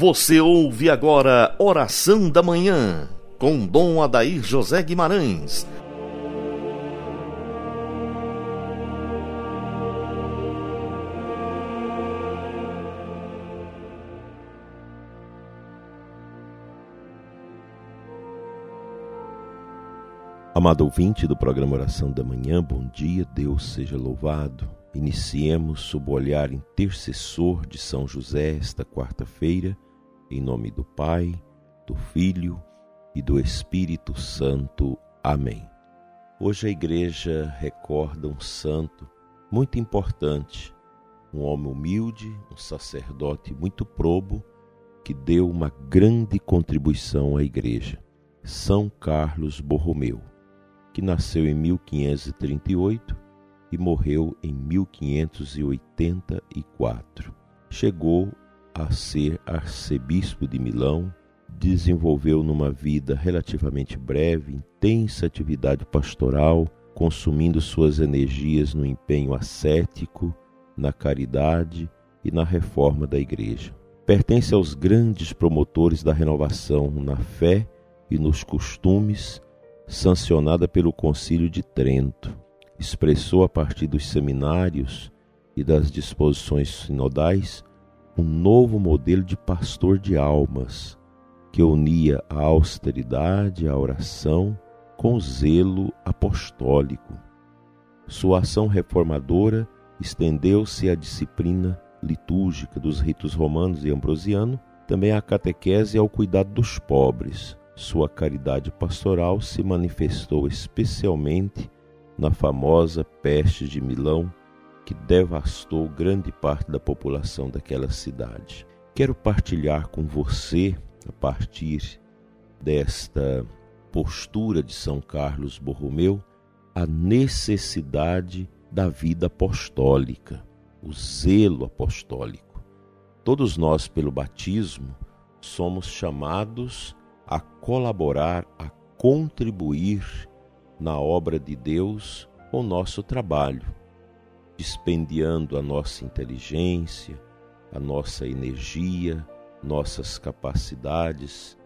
Você ouve agora Oração da Manhã, com Dom Adair José Guimarães. Amado ouvinte do programa Oração da Manhã, bom dia, Deus seja louvado. Iniciemos sob o olhar intercessor de São José esta quarta-feira, em nome do Pai, do Filho e do Espírito Santo. Amém. Hoje a igreja recorda um santo muito importante, um homem humilde, um sacerdote muito probo, que deu uma grande contribuição à igreja, São Carlos Borromeu, que nasceu em 1538 e morreu em 1584. Chegou a ser arcebispo de Milão, desenvolveu numa vida relativamente breve intensa atividade pastoral, consumindo suas energias no empenho ascético, na caridade e na reforma da igreja. Pertence aos grandes promotores da renovação na fé e nos costumes, sancionada pelo Concílio de Trento expressou a partir dos seminários e das disposições sinodais um novo modelo de pastor de almas que unia a austeridade, a oração com zelo apostólico. Sua ação reformadora estendeu-se à disciplina litúrgica dos ritos romanos e ambrosiano, também à catequese e ao cuidado dos pobres. Sua caridade pastoral se manifestou especialmente na famosa peste de Milão que devastou grande parte da população daquela cidade. Quero partilhar com você, a partir desta postura de São Carlos Borromeu, a necessidade da vida apostólica, o zelo apostólico. Todos nós, pelo batismo, somos chamados a colaborar, a contribuir na obra de Deus com nosso trabalho, dispendiando a nossa inteligência, a nossa energia, nossas capacidades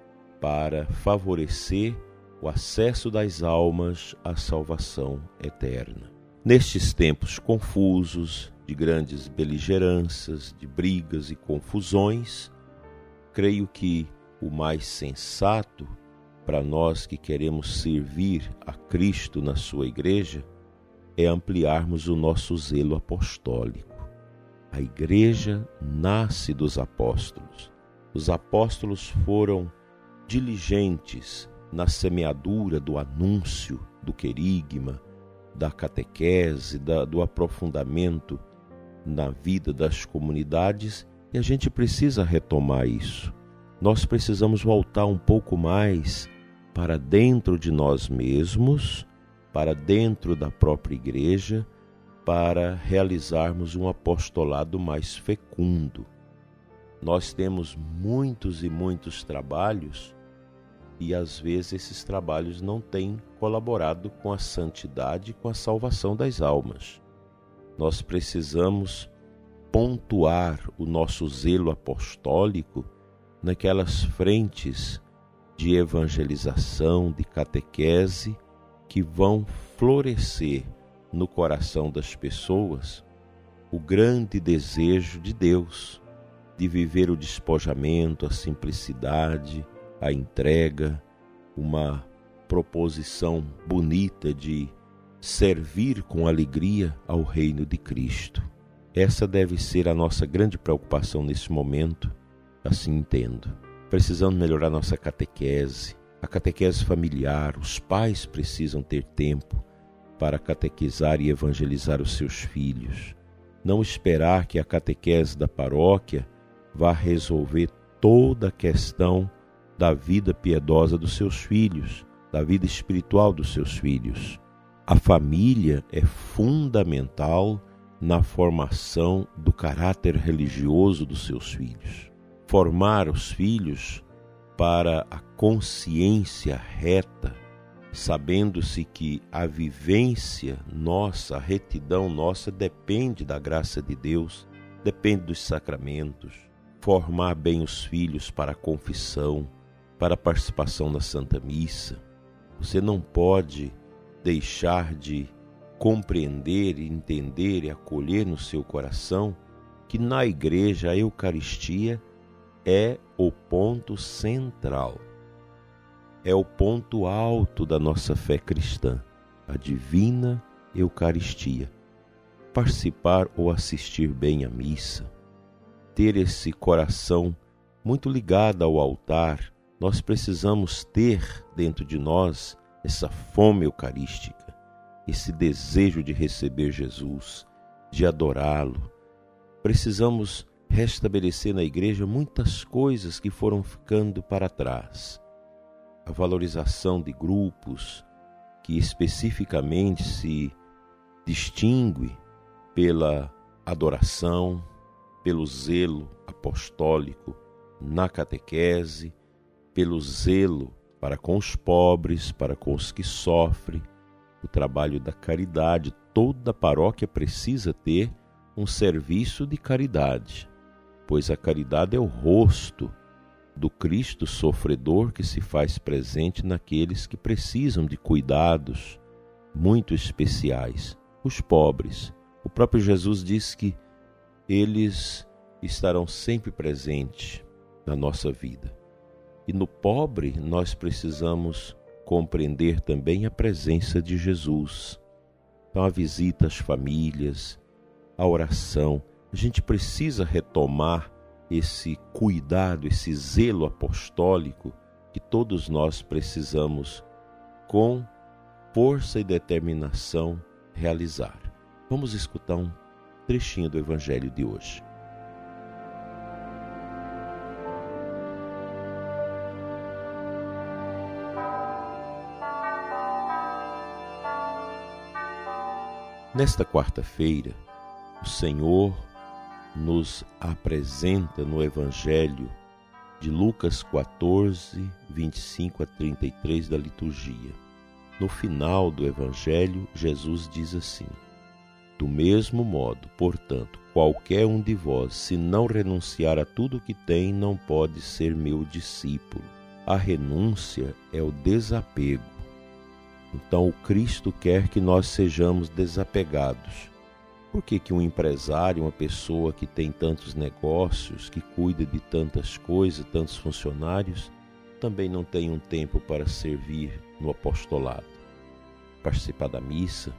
para favorecer o acesso das almas à salvação eterna. Nestes tempos confusos, de grandes beligerâncias, de brigas e confusões, creio que o mais sensato para nós que queremos servir a Cristo na sua igreja é ampliarmos o nosso zelo apostólico. A igreja nasce dos apóstolos. Os apóstolos foram diligentes na semeadura do anúncio, do querigma, da catequese, da, do aprofundamento na vida das comunidades e a gente precisa retomar isso. Nós precisamos voltar um pouco mais para dentro de nós mesmos, para dentro da própria igreja, para realizarmos um apostolado mais fecundo. Nós temos muitos e muitos trabalhos e às vezes esses trabalhos não têm colaborado com a santidade com a salvação das almas. Nós precisamos pontuar o nosso zelo apostólico naquelas frentes de evangelização, de catequese, que vão florescer no coração das pessoas o grande desejo de Deus de viver o despojamento, a simplicidade, a entrega, uma proposição bonita de servir com alegria ao reino de Cristo. Essa deve ser a nossa grande preocupação nesse momento, assim entendo. Precisamos melhorar nossa catequese, a catequese familiar. Os pais precisam ter tempo para catequizar e evangelizar os seus filhos. Não esperar que a catequese da paróquia vá resolver toda a questão da vida piedosa dos seus filhos, da vida espiritual dos seus filhos. A família é fundamental na formação do caráter religioso dos seus filhos formar os filhos para a consciência reta, sabendo-se que a vivência nossa, a retidão nossa depende da graça de Deus, depende dos sacramentos. formar bem os filhos para a confissão, para a participação na Santa Missa. Você não pode deixar de compreender, entender e acolher no seu coração que na igreja a Eucaristia é o ponto central, é o ponto alto da nossa fé cristã, a divina Eucaristia. Participar ou assistir bem à missa, ter esse coração muito ligado ao altar, nós precisamos ter dentro de nós essa fome eucarística, esse desejo de receber Jesus, de adorá-lo. Precisamos restabelecer na igreja muitas coisas que foram ficando para trás. A valorização de grupos que especificamente se distingue pela adoração, pelo zelo apostólico na catequese, pelo zelo para com os pobres, para com os que sofrem, o trabalho da caridade. Toda paróquia precisa ter um serviço de caridade, pois a caridade é o rosto do Cristo sofredor que se faz presente naqueles que precisam de cuidados muito especiais, os pobres. O próprio Jesus diz que eles estarão sempre presentes na nossa vida. E no pobre nós precisamos compreender também a presença de Jesus. Então, a visita às famílias, a oração, a gente precisa retomar esse cuidado, esse zelo apostólico que todos nós precisamos, com força e determinação, realizar. Vamos escutar um trechinho do Evangelho de hoje. Nesta quarta-feira, o Senhor nos apresenta no Evangelho de Lucas 14, 25 a 33 da liturgia. No final do Evangelho, Jesus diz assim: Do mesmo modo, portanto, qualquer um de vós, se não renunciar a tudo que tem, não pode ser meu discípulo. A renúncia é o desapego então o Cristo quer que nós sejamos desapegados. Por que, que um empresário, uma pessoa que tem tantos negócios, que cuida de tantas coisas, tantos funcionários, também não tem um tempo para servir no apostolado? Participar da missa,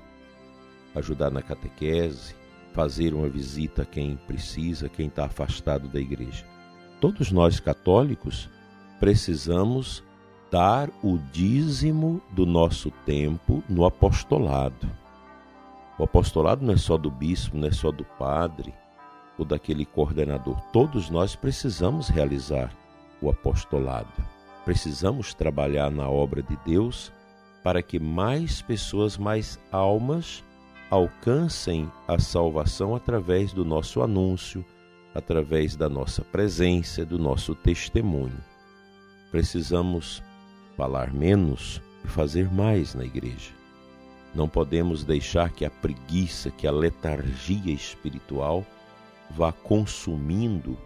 ajudar na catequese, fazer uma visita a quem precisa, quem está afastado da igreja. Todos nós católicos precisamos dar o dízimo do nosso tempo no apostolado. O apostolado não é só do bispo, não é só do padre ou daquele coordenador. Todos nós precisamos realizar o apostolado. Precisamos trabalhar na obra de Deus para que mais pessoas, mais almas alcancem a salvação através do nosso anúncio, através da nossa presença, do nosso testemunho. Precisamos falar menos e fazer mais na igreja. Não podemos deixar que a preguiça, que a letargia espiritual vá consumindo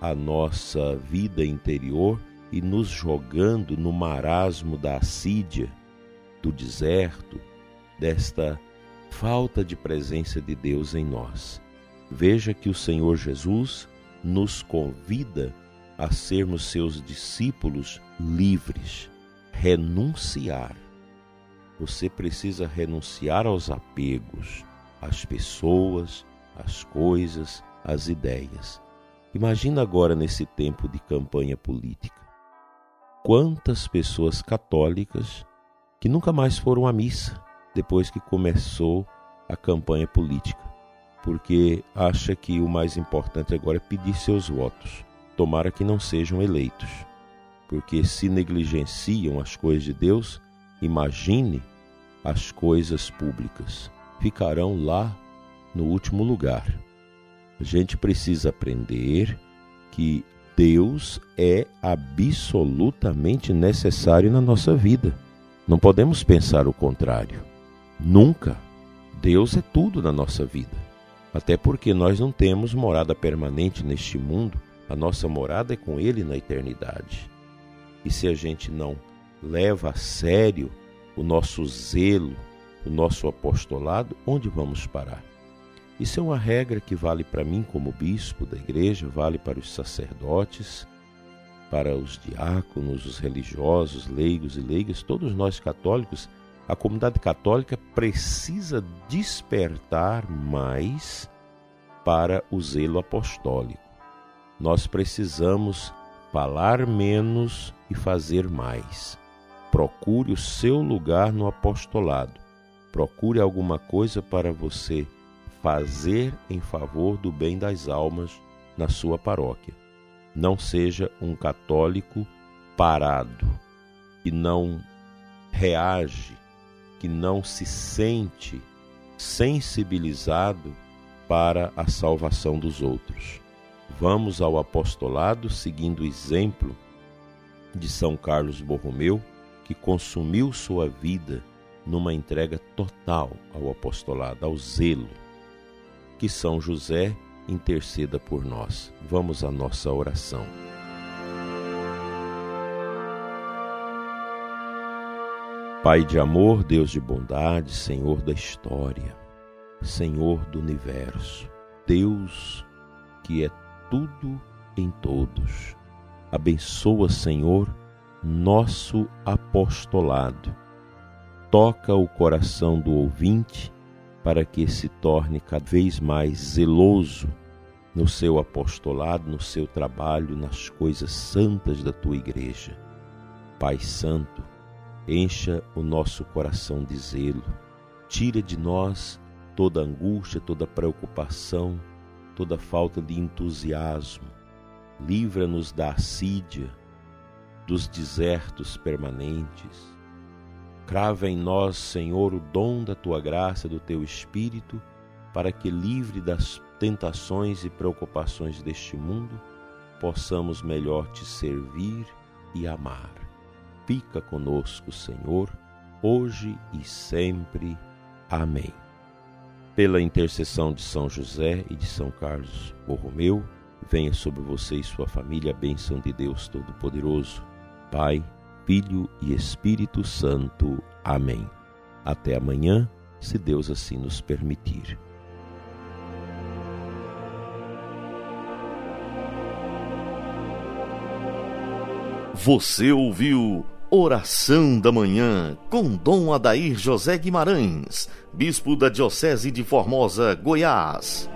a nossa vida interior e nos jogando no marasmo da assídia, do deserto, desta falta de presença de Deus em nós. Veja que o Senhor Jesus nos convida a sermos seus discípulos livres renunciar. Você precisa renunciar aos apegos, às pessoas, às coisas, às ideias. Imagina agora nesse tempo de campanha política. Quantas pessoas católicas que nunca mais foram à missa depois que começou a campanha política, porque acha que o mais importante agora é pedir seus votos. Tomara que não sejam eleitos porque se negligenciam as coisas de Deus, imagine as coisas públicas. Ficarão lá no último lugar. A gente precisa aprender que Deus é absolutamente necessário na nossa vida. Não podemos pensar o contrário. Nunca. Deus é tudo na nossa vida. Até porque nós não temos morada permanente neste mundo A nossa morada é com Ele na eternidade. E se a gente não leva a sério o nosso zelo, o nosso apostolado, onde vamos parar? Isso é uma regra que vale para mim como bispo da igreja, vale para os sacerdotes, para os diáconos, os religiosos, leigos e leigas, todos nós católicos. A comunidade católica precisa despertar mais para o zelo apostólico. Nós precisamos falar menos e fazer mais. Procure o seu lugar no apostolado. Procure alguma coisa para você fazer em favor do bem das almas na sua paróquia. Não seja um católico parado, que não reage, que não se sente sensibilizado para a salvação dos outros. Vamos ao apostolado seguindo o exemplo de São Carlos Borromeu, que consumiu sua vida numa entrega total ao apostolado, ao zelo que São José interceda por nós. Vamos à nossa oração. Pai de amor, Deus de bondade, Senhor da história, Senhor do universo, Deus que é tudo em todos. Abençoa, Senhor, nosso apostolado. Toca o coração do ouvinte para que se torne cada vez mais zeloso no seu apostolado, no seu trabalho, nas coisas santas da tua igreja. Pai Santo, encha o nosso coração de zelo, tira de nós toda angústia, toda preocupação, toda falta de entusiasmo, livra-nos da assídia, dos desertos permanentes, Crava em nós, Senhor, o dom da tua graça, do teu Espírito, para que, livre das tentações e preocupações deste mundo, possamos melhor te servir e amar. Fica conosco, Senhor, hoje e sempre. Amém. Pela intercessão de São José e de São Carlos Borromeu, venha sobre você e sua família a bênção de Deus Todo-Poderoso, Pai, Filho e Espírito Santo. Amém. Até amanhã, se Deus assim nos permitir. Você ouviu Oração da Manhã com Dom Adair José Guimarães, Bispo da Diocese de Formosa, Goiás.